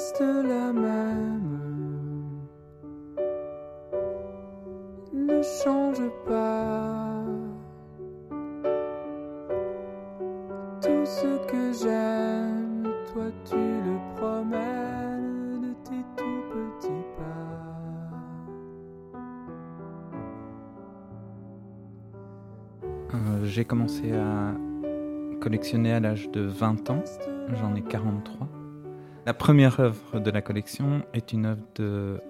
reste la même. Ne change pas. Tout ce que j'aime, toi tu le promènes de tes tout petits pas. Euh, J'ai commencé à collectionner à l'âge de 20 ans. J'en ai 43. La première œuvre de la collection est une œuvre de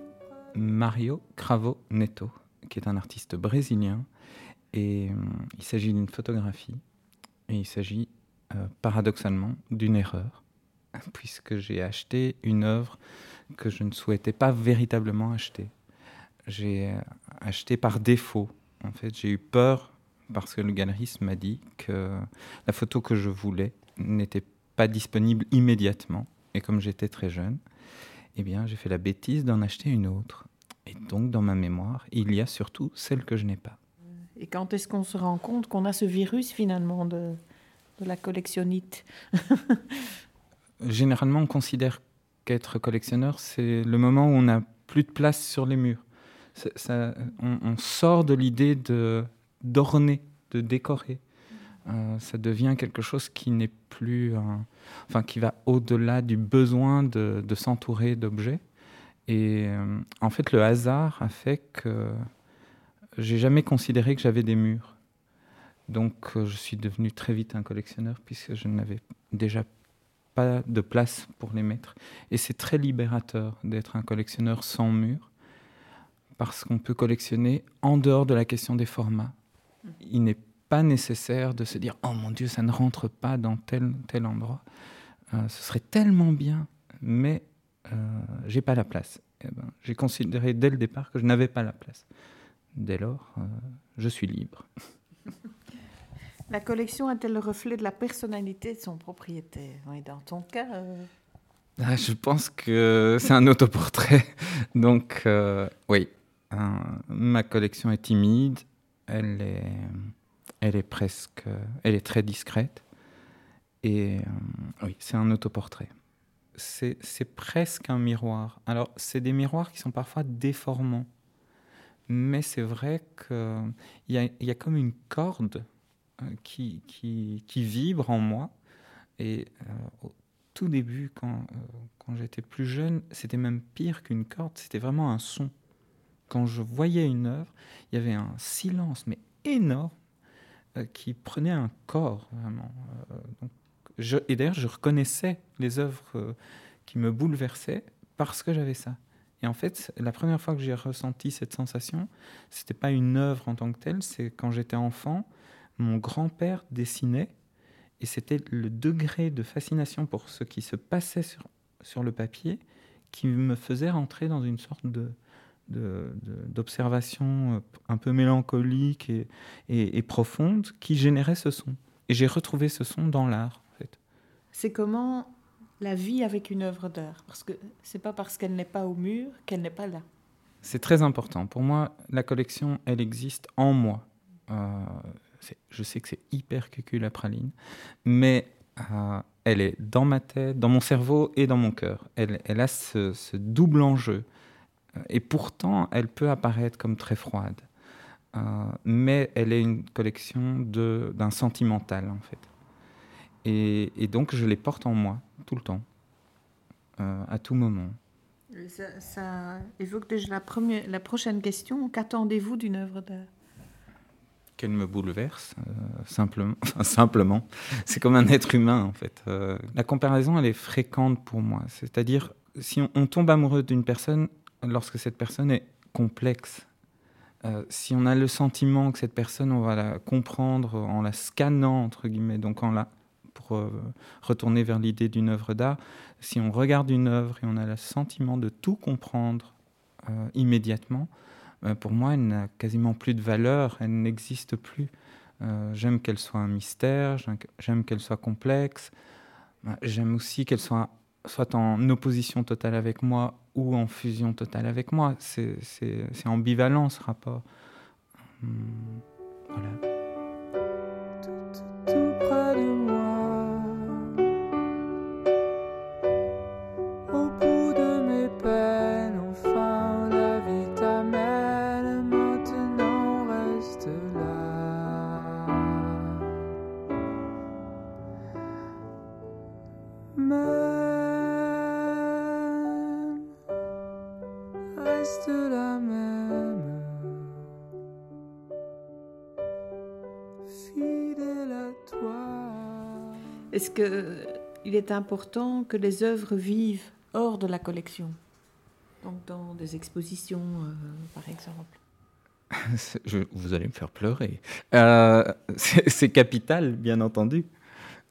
Mario Cravo Neto, qui est un artiste brésilien. Et euh, il s'agit d'une photographie. Et il s'agit euh, paradoxalement d'une erreur, puisque j'ai acheté une œuvre que je ne souhaitais pas véritablement acheter. J'ai euh, acheté par défaut. En fait, j'ai eu peur parce que le galeriste m'a dit que la photo que je voulais n'était pas disponible immédiatement. Et comme j'étais très jeune, eh bien, j'ai fait la bêtise d'en acheter une autre. Et donc, dans ma mémoire, il y a surtout celle que je n'ai pas. Et quand est-ce qu'on se rend compte qu'on a ce virus finalement de, de la collectionnite Généralement, on considère qu'être collectionneur, c'est le moment où on n'a plus de place sur les murs. Ça- on, on sort de l'idée de d'orner, de décorer. Euh, ça devient quelque chose qui n'est plus, enfin, qui va au-delà du besoin de, de s'entourer d'objets. Et euh, en fait, le hasard a fait que j'ai jamais considéré que j'avais des murs. Donc, euh, je suis devenu très vite un collectionneur puisque je n'avais déjà pas de place pour les mettre. Et c'est très libérateur d'être un collectionneur sans mur, parce qu'on peut collectionner en dehors de la question des formats. Il n'est pas nécessaire de se dire oh mon Dieu, ça ne rentre pas dans tel tel endroit. Euh, ce serait tellement bien, mais euh, j'ai pas la place. Eh ben, j'ai considéré dès le départ que je n'avais pas la place. Dès lors, euh, je suis libre. La collection est-elle le reflet de la personnalité de son propriétaire? Oui, dans ton cas, euh, Ah, je pense que c'est un autoportrait. Donc, oui, ma collection est timide. Elle est, elle est presque, elle est très discrète. Et euh, oui, c'est un autoportrait. C'est presque un miroir. Alors, c'est des miroirs qui sont parfois déformants. Mais c'est vrai qu'il y a, comme une corde euh, qui, vibre en moi. Et euh, au tout début, quand, euh, quand j'étais plus jeune, c'était même pire qu'une corde, c'était vraiment un son. Quand je voyais une œuvre, il y avait un silence, mais énorme, euh, qui prenait un corps, vraiment. Euh, donc, et d'ailleurs, je reconnaissais les œuvres euh, qui me bouleversaient parce que j'avais ça. Et en fait, la première fois que j'ai ressenti cette sensation, c'était pas une œuvre en tant que telle, c'est quand j'étais enfant, mon grand-père dessinait et c'était le degré de fascination pour ce qui se passait sur, sur le papier qui me faisait rentrer dans une sorte de d'observation euh, un peu mélancolique et, et- et profonde qui générait ce son. Et j'ai retrouvé ce son dans l'art, en fait. c'est comment la vie avec une œuvre d'art? Parce que c'est pas parce qu'elle n'est pas au mur qu'elle n'est pas là. C'est très important. Pour moi, la collection, elle existe en moi. Euh, je sais que c'est hyper cucul la praline, mais euh, elle est dans ma tête, dans mon cerveau et dans mon cœur. Elle, elle a ce, ce double enjeu. Et pourtant, elle peut apparaître comme très froide. Euh, mais elle est une collection d'un sentimental, en fait. Et, et donc, je les porte en moi, tout le temps, euh, à tout moment. Ça, ça évoque déjà la, première, la prochaine question. Qu'attendez-vous d'une œuvre d'art? Qu'elle me bouleverse, euh, simplement. Enfin, simplement. C'est comme un être humain, en fait. La comparaison, elle est fréquente pour moi. C'est-à-dire, si on, on tombe amoureux d'une personne lorsque cette personne est complexe, euh, si on a le sentiment que cette personne, on va la comprendre en la scannant, entre guillemets, donc en la, pour euh, retourner vers l'idée d'une œuvre d'art, si on regarde une œuvre et on a le sentiment de tout comprendre euh, immédiatement, pour moi, elle n'a quasiment plus de valeur, elle n'existe plus. J'aime qu'elle soit un mystère, j'aime- qu'elle soit complexe, j'aime aussi qu'elle soit, soit en opposition totale avec moi ou en fusion totale avec moi. C'est ambivalent ce rapport. Voilà. Reste la même. Fidèle à toi. Est-ce que il est important que les œuvres vivent hors de la collection? Donc dans des expositions, euh, par exemple Je- vous allez me faire pleurer. Euh, c'est c'est capital, bien entendu.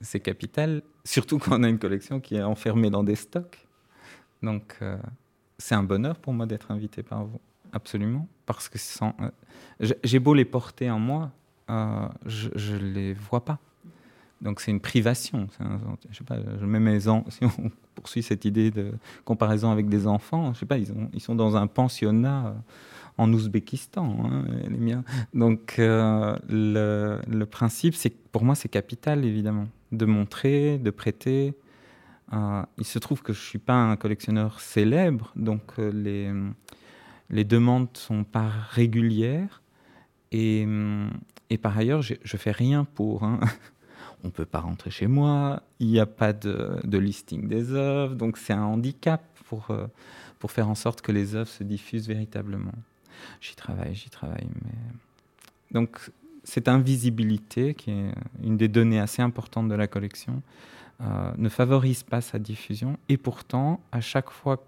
C'est capital, surtout quand on a une collection qui est enfermée dans des stocks. Donc, euh, c'est un bonheur pour moi d'être invité par vous, absolument. Parce que sans, euh, j'ai- beau les porter en moi, euh, je ne les vois pas. Donc, c'est une privation. Un- je sais pas, je mets mes en- si on poursuit cette idée de comparaison avec des enfants, je sais pas, ils, ont- ils sont dans un pensionnat. euh, en Ouzbékistan, hein, les miens. Donc, le, le principe, pour moi, c'est capital, évidemment, de montrer, de prêter. Euh, il se trouve que je ne suis pas un collectionneur célèbre, donc euh, les, les demandes ne sont pas régulières. Et, par ailleurs, je ne fais rien pour. hein. On ne peut pas rentrer chez moi, il n'y a pas de, listing des œuvres, donc c'est un handicap pour, euh, pour faire en sorte que les œuvres se diffusent véritablement. J'y travaille, j'y travaille. Mais... Donc, cette invisibilité, qui est une des données assez importantes de la collection, euh, ne favorise pas sa diffusion. Et pourtant, à chaque fois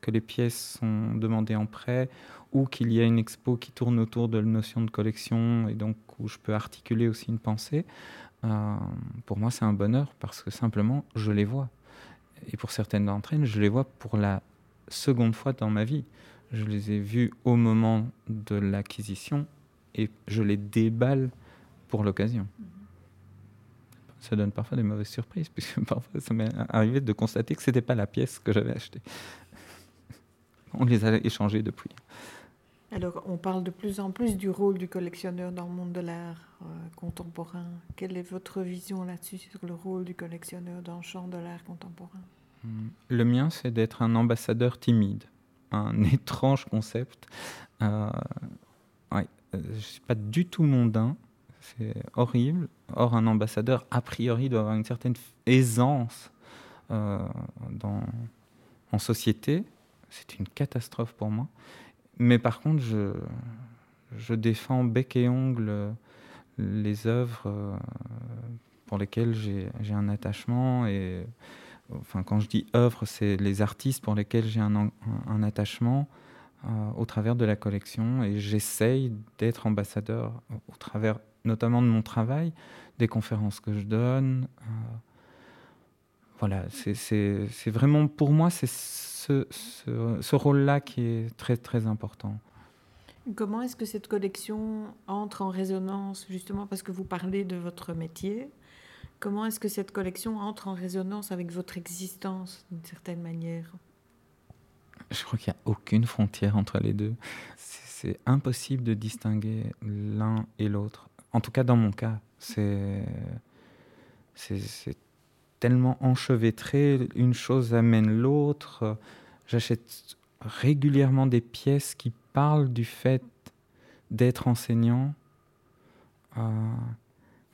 que les pièces sont demandées en prêt ou qu'il y a une expo qui tourne autour de la notion de collection et donc où je peux articuler aussi une pensée, euh, pour moi, c'est un bonheur parce que simplement, je les vois. Et pour certaines d'entre elles, je les vois pour la seconde fois dans ma vie. Je les ai vus au moment de l'acquisition et je les déballe pour l'occasion. Ça donne parfois des mauvaises surprises, puisque parfois ça m'est arrivé de constater que ce n'était pas la pièce que j'avais achetée. On les a échangées depuis. Alors, on parle de plus en plus du rôle du collectionneur dans le monde de l'art euh, contemporain. Quelle est votre vision là-dessus sur le rôle du collectionneur dans le champ de l'art contemporain? Le mien, c'est d'être un ambassadeur timide. Un étrange concept. Euh, ouais, euh, je ne suis pas du tout mondain. C'est horrible. Or, un ambassadeur, a priori, doit avoir une certaine aisance euh, dans, en société. C'est une catastrophe pour moi. Mais par contre, je, défends bec et ongle euh, les œuvres euh, pour lesquelles j'ai un attachement. Et enfin, quand je dis œuvre, c'est les artistes pour lesquels j'ai un, en- un- un attachement au travers de la collection. Et j'essaye d'être ambassadeur au travers notamment de mon travail, des conférences que je donne. euh, voilà, c'est- vraiment pour moi, c'est ce, ce- ce rôle-là qui est très très important. Comment est-ce que cette collection entre en résonance, justement parce que vous parlez de votre métier Comment est-ce que cette collection entre en résonance avec votre existence d'une certaine manière? Je crois qu'il n'y a aucune frontière entre les deux. C'est impossible de distinguer l'un et l'autre. En tout cas, dans mon cas, c'est c'est- tellement enchevêtré. Une chose amène l'autre. J'achète régulièrement des pièces qui parlent du fait d'être enseignant. Euh,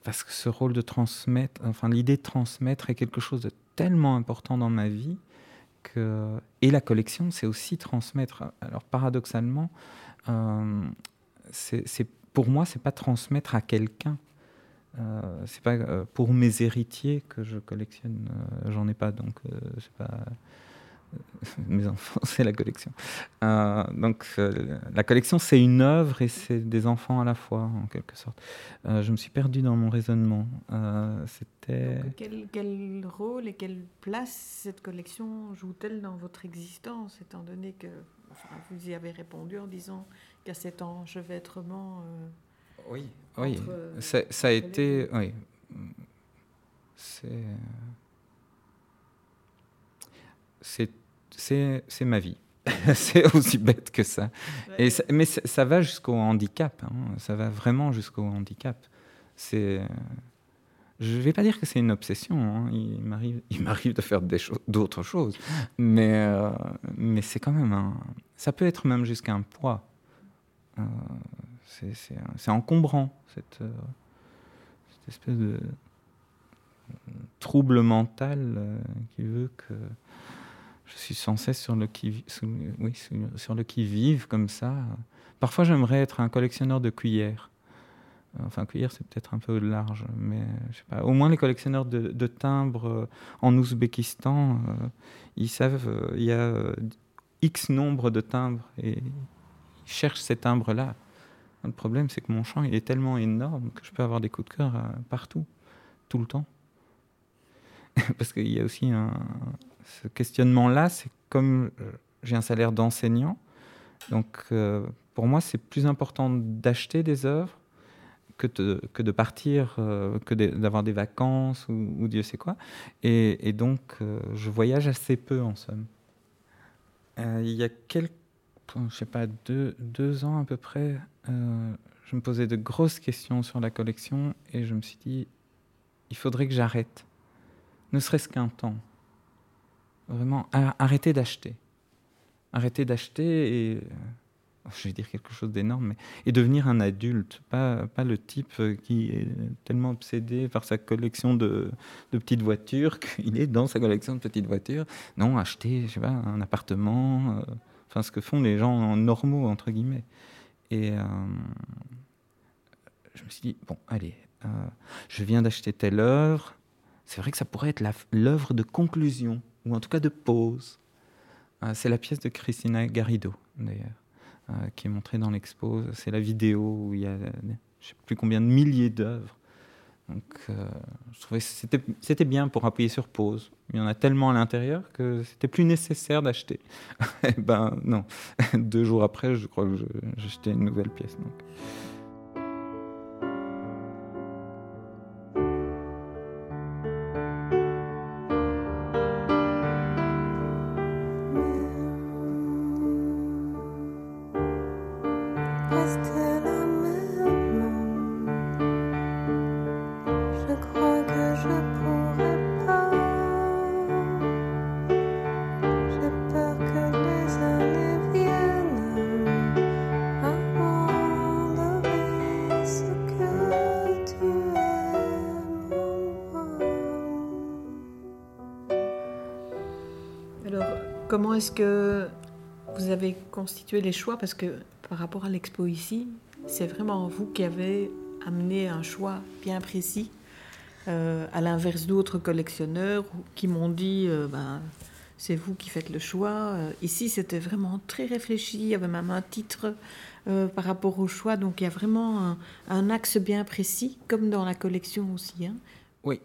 parce que ce rôle de transmettre, enfin l'idée de transmettre est quelque chose de tellement important dans ma vie que et la collection c'est aussi transmettre. Alors paradoxalement, euh, c'est- pour moi c'est pas transmettre à quelqu'un. Euh, c'est pas euh, pour mes héritiers que je collectionne. Euh, J'en ai pas donc euh, c'est pas mes enfants, c'est la collection. Donc la collection, c'est une œuvre et c'est des enfants à la fois, en quelque sorte. Je me suis perdu dans mon raisonnement. C'était... Quel rôle et quelle place cette collection joue-t-elle dans votre existence, étant donné que enfin, vous y avez répondu en disant qu'il y a cet enchevêtrement euh, Oui, oui. entre, euh, Ça, ça a été... Oui. C'est... C'est, c'est, c'est ma vie. c'est aussi bête que ça. Et ça- mais ça, ça va jusqu'au handicap. hein. Ça va vraiment jusqu'au handicap. C'est. Je vais pas dire que c'est une obsession. hein. Il m'arrive, il m'arrive de faire d'autres choses, mais euh, mais c'est quand même un. Ça peut être même jusqu'à un poids. Euh, c'est, c'est, encombrant cette, euh, cette espèce de trouble mental qui veut que je suis sans cesse sur le qui, sur le qui vive comme ça. Parfois, j'aimerais être un collectionneur de cuillères. Enfin, cuillère, c'est peut-être un peu large, mais je sais pas. Au moins, les collectionneurs de, timbres euh, en Ouzbékistan, euh, ils savent, euh, il y a X nombre de timbres et ils cherchent ces timbres-là. Le problème, c'est que mon champ, il est tellement énorme que je peux avoir des coups de cœur partout, tout le temps. Parce qu'il y a aussi ce questionnement-là, c'est comme j'ai un salaire d'enseignant, donc pour moi, c'est plus important d'acheter des œuvres que de, partir, euh, que d'avoir des vacances ou, Dieu sait quoi. Et, donc, euh, je voyage assez peu en somme. Euh, il y a quelques, je sais pas, deux, deux ans à peu près, je me posais de grosses questions sur la collection et je me suis dit, il faudrait que j'arrête, ne serait-ce qu'un temps. Vraiment, arrêter d'acheter. Arrêter d'acheter et je vais dire quelque chose d'énorme, mais et devenir un adulte, pas, pas le type qui est tellement obsédé par sa collection de, de petites voitures qu'il est dans sa collection de petites voitures. Non, acheter, je sais pas, un appartement, euh, enfin ce que font les gens normaux entre guillemets. Et euh, je me suis dit bon, allez, euh, je viens d'acheter telle œuvre. C'est vrai que ça pourrait être l'œuvre de conclusion ou en tout cas de pause. c'est la pièce de Christina Garrido d'ailleurs. Euh, qui est montré dans l'expo. C'est la vidéo où il y a je sais plus combien de milliers d'œuvres. Donc, euh, je trouvais que c'était bien pour appuyer sur pause. Il y en a tellement à l'intérieur que c'était plus nécessaire d'acheter. Eh ben non. Deux jours après, je crois que acheté une nouvelle pièce. Donc. Comment est-ce que vous avez constitué les choix? Parce que par rapport à l'expo ici, c'est vraiment vous qui avez amené un choix bien précis, euh, à l'inverse d'autres collectionneurs qui m'ont dit euh, ben, c'est vous qui faites le choix. Euh, ici, c'était vraiment très réfléchi, il y avait même un titre par rapport au choix, donc il y a vraiment un, axe bien précis, comme dans la collection aussi. Hein. Oui,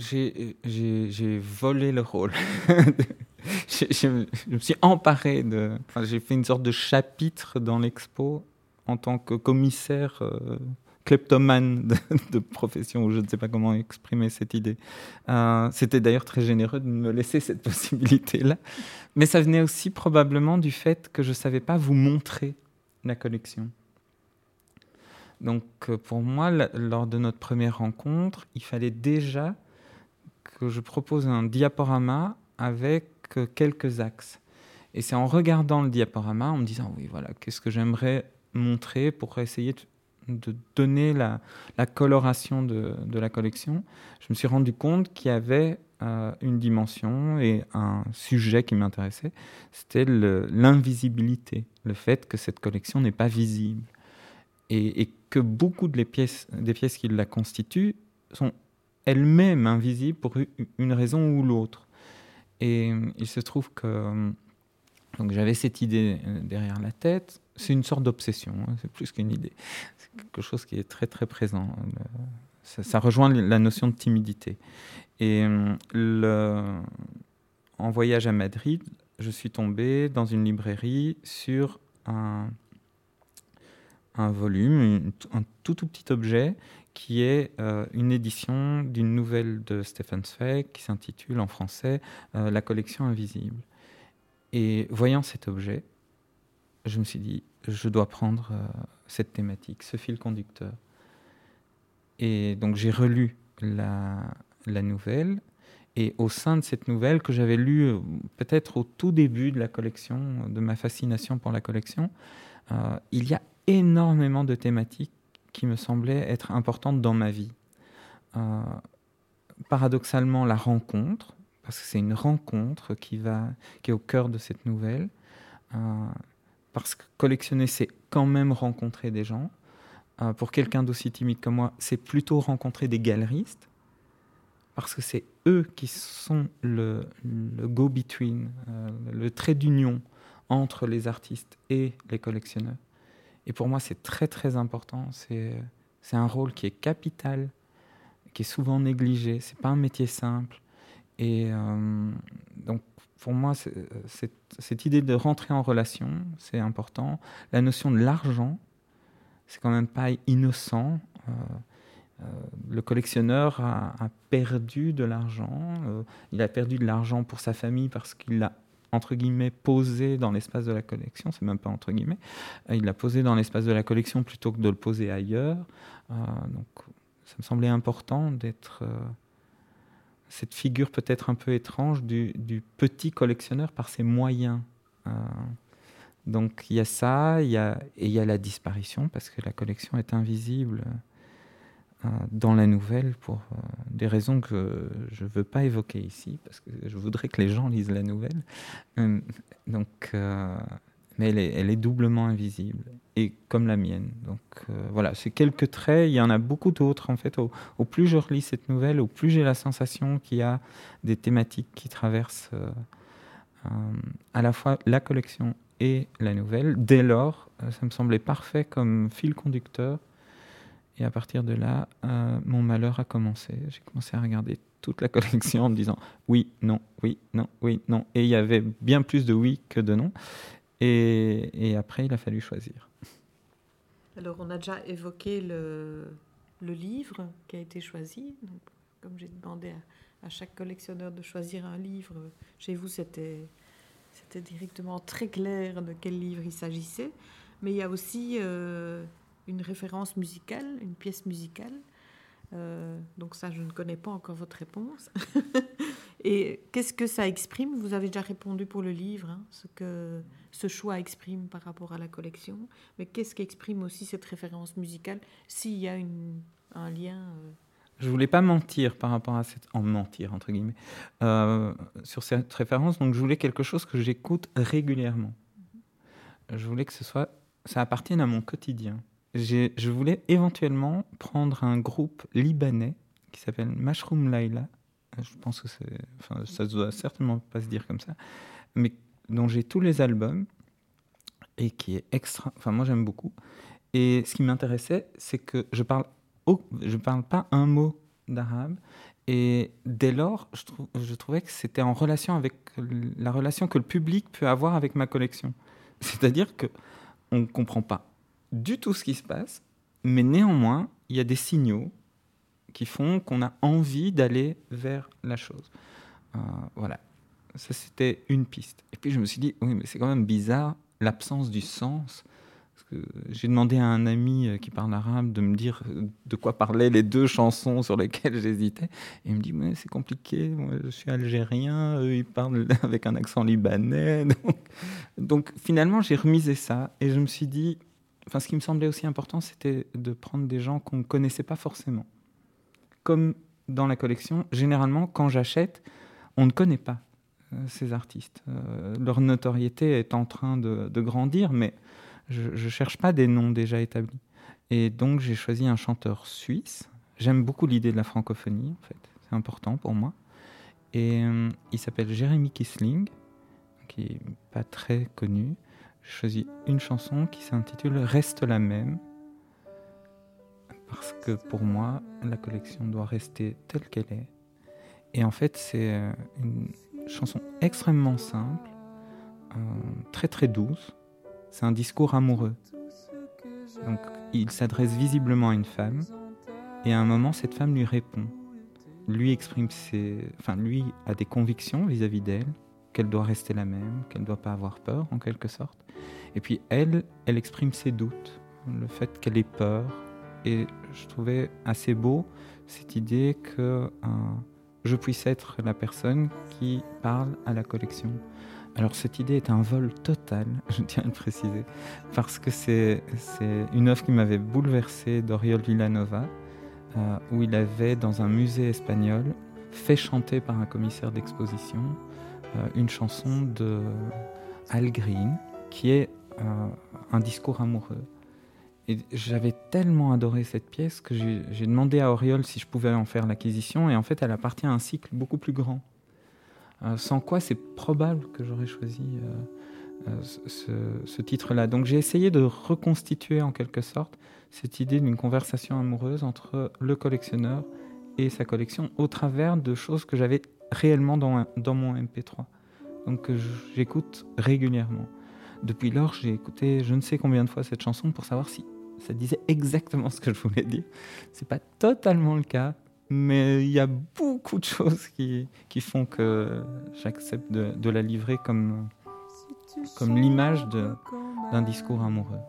j'ai volé le rôle. je, me suis emparé de. Enfin, j'ai fait une sorte de chapitre dans l'expo en tant que commissaire euh, kleptomane de, profession, ou je ne sais pas comment exprimer cette idée. Euh, c'était d'ailleurs très généreux de me laisser cette possibilité-là. Mais ça venait aussi probablement du fait que je ne savais pas vous montrer la collection. Donc euh, pour moi, lors de notre première rencontre, il fallait déjà que je propose un diaporama avec quelques axes. Et c'est en regardant le diaporama, en me disant, oui, voilà, qu'est-ce que j'aimerais montrer pour essayer de, donner la, coloration de, la collection, je me suis rendu compte qu'il y avait euh, une dimension et un sujet qui m'intéressait, c'était l'invisibilité, le, fait que cette collection n'est pas visible. Et, que beaucoup de les pièces, des pièces qui la constituent sont elles-mêmes invisibles pour une raison ou l'autre. Et euh, il se trouve que euh, donc j'avais cette idée euh, derrière la tête. C'est une sorte d'obsession, hein, c'est plus qu'une idée. C'est quelque chose qui est très très présent. Ça, rejoint la notion de timidité. Et en voyage à Madrid, je suis tombé dans une librairie sur un, un volume, un tout tout petit objet qui est euh, une édition d'une nouvelle de Stephen Zweig qui s'intitule en français euh, La collection invisible. Et voyant cet objet, je me suis dit, je dois prendre euh, cette thématique, ce fil conducteur. Et donc j'ai relu la, la, nouvelle, et au sein de cette nouvelle que j'avais lue peut-être au tout début de la collection, de ma fascination pour la collection, il y a énormément de thématiques qui me semblait être importante dans ma vie. Euh, paradoxalement, la rencontre, parce que c'est une rencontre qui, va, qui est au cœur de cette nouvelle. Euh, parce que collectionner, c'est quand même rencontrer des gens. Euh, pour quelqu'un d'aussi timide comme moi, c'est plutôt rencontrer des galeristes, parce que c'est eux qui sont le, go-between, le trait d'union entre les artistes et les collectionneurs. Et pour moi, c'est très très important. C'est un rôle qui est capital, qui est souvent négligé. C'est pas un métier simple. Et euh, donc, pour moi, cette idée de rentrer en relation, c'est important. La notion de l'argent, c'est quand même pas innocent. Euh, euh, le collectionneur a, perdu de l'argent. il a perdu de l'argent pour sa famille parce qu'il l'a entre guillemets posé dans l'espace de la collection, c'est même pas entre guillemets, il l'a posé dans l'espace de la collection plutôt que de le poser ailleurs. donc ça me semblait important d'être cette figure peut-être un peu étrange du, petit collectionneur par ses moyens. Euh, donc il y a ça, y a, et il y a la disparition, parce que la collection est invisible euh, dans la nouvelle pour euh, des raisons que je ne veux pas évoquer ici, parce que je voudrais que les gens lisent la nouvelle. donc mais elle est, doublement invisible, et comme la mienne. Donc euh, voilà, c'est quelques traits, il y en a beaucoup d'autres en fait. Au, plus je relis cette nouvelle, au plus j'ai la sensation qu'il y a des thématiques qui traversent euh, euh, à la fois la collection et la nouvelle. Dès lors, ça me semblait parfait comme fil conducteur. Et à partir de là, mon malheur a commencé. J'ai commencé à regarder toute la collection en me disant oui, non, oui, non, oui, non. Et il y avait bien plus de oui que de non. Et, après, il a fallu choisir. Alors, on a déjà évoqué le, livre qui a été choisi. Comme j'ai demandé à, chaque collectionneur de choisir un livre, chez vous, c'était directement très clair de quel livre il s'agissait. Mais il y a aussi euh, une référence musicale, une pièce musicale. Euh, donc ça, je ne connais pas encore votre réponse. Et qu'est-ce que ça exprime? Vous avez déjà répondu pour le livre, hein, ce que ce choix exprime par rapport à la collection. Mais qu'est-ce qu'exprime aussi cette référence musicale s'il y a une, un lien euh? Je voulais pas mentir par rapport à cette en mentir entre guillemets euh, sur cette référence. Donc je voulais quelque chose que j'écoute régulièrement. Je voulais que ce soit ça appartienne à mon quotidien. Je voulais éventuellement prendre un groupe libanais qui s'appelle Mashroom Laila je pense que ça doit certainement pas se dire comme ça, mais dont j'ai tous les albums et qui est extra. Enfin, moi j'aime beaucoup. Et ce qui m'intéressait, c'est que je parle, je parle pas un mot d'arabe. Et dès lors, je, trouvais que c'était en relation avec la relation que le public peut avoir avec ma collection. C'est-à-dire que on ne comprend pas du tout ce qui se passe, mais néanmoins, il y a des signaux qui font qu'on a envie d'aller vers la chose. Euh, voilà, ça c'était une piste. Et puis je me suis dit, oui, mais c'est quand même bizarre l'absence du sens. J'ai demandé à un ami euh, qui parle arabe de me dire euh, de quoi parlaient les deux chansons sur lesquelles j'hésitais. Et il me dit, mais c'est compliqué, moi je suis algérien, eux ils parlent avec un accent libanais. Donc, donc finalement j'ai remisé ça et je me suis dit, enfin ce qui me semblait aussi important, c'était de prendre des gens qu'on ne connaissait pas forcément comme dans la collection, généralement, quand j'achète, on ne connaît pas euh, ces artistes. Euh, leur notoriété est en train de, grandir, mais je ne cherche pas des noms déjà établis. Et donc, j'ai choisi un chanteur suisse. J'aime beaucoup l'idée de la francophonie, en fait. C'est important pour moi. Et euh, il s'appelle Jérémy Kisling, qui n'est pas très connu. Choisi une chanson qui s'intitule Reste la même parce que pour moi, la collection doit rester telle qu'elle est. Et en fait, c'est euh, une chanson extrêmement simple, euh, très très douce. C'est un discours amoureux. Donc, il s'adresse visiblement à une femme, et à un moment, cette femme lui répond. Lui exprime ses, enfin, lui a des convictions vis-à-vis d'elle, qu'elle doit rester la même, qu'elle ne doit pas avoir peur, en quelque sorte. Et puis elle, elle exprime ses doutes, le fait qu'elle ait peur, et je trouvais assez beau cette idée que euh, je puisse être la personne qui parle à la collection. Alors cette idée est un vol total, je tiens à le préciser, parce que c'est une œuvre qui m'avait bouleversé d'Oriol Villanova, euh, où il avait dans un musée espagnol fait chanter par un commissaire d'exposition une chanson de Al Green qui est euh, un discours amoureux. Et j'avais tellement adoré cette pièce que j'ai demandé à Auriol si je pouvais en faire l'acquisition. Et en fait, elle appartient à un cycle beaucoup plus grand. Euh, sans quoi, c'est probable que j'aurais choisi ce, ce titre-là. Donc j'ai essayé de reconstituer en quelque sorte cette idée d'une conversation amoureuse entre le collectionneur et sa collection au travers de choses que j'avais réellement dans, dans mon MP3. Donc que j'écoute régulièrement. Depuis lors, j'ai écouté je ne sais combien de fois cette chanson pour savoir si ça disait exactement ce que je voulais dire. C'est pas totalement le cas, mais il y a beaucoup de choses qui, qui font que j'accepte de, de, la livrer comme, comme l'image d'un discours amoureux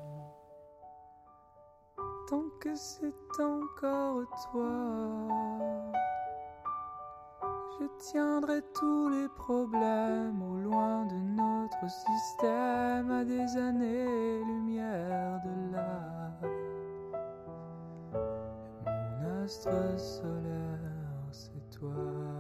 tant que c'est encore toi. Je tiendrai tous les problèmes au loin de notre système à des années-lumière de là. Mon astre solaire, c'est toi.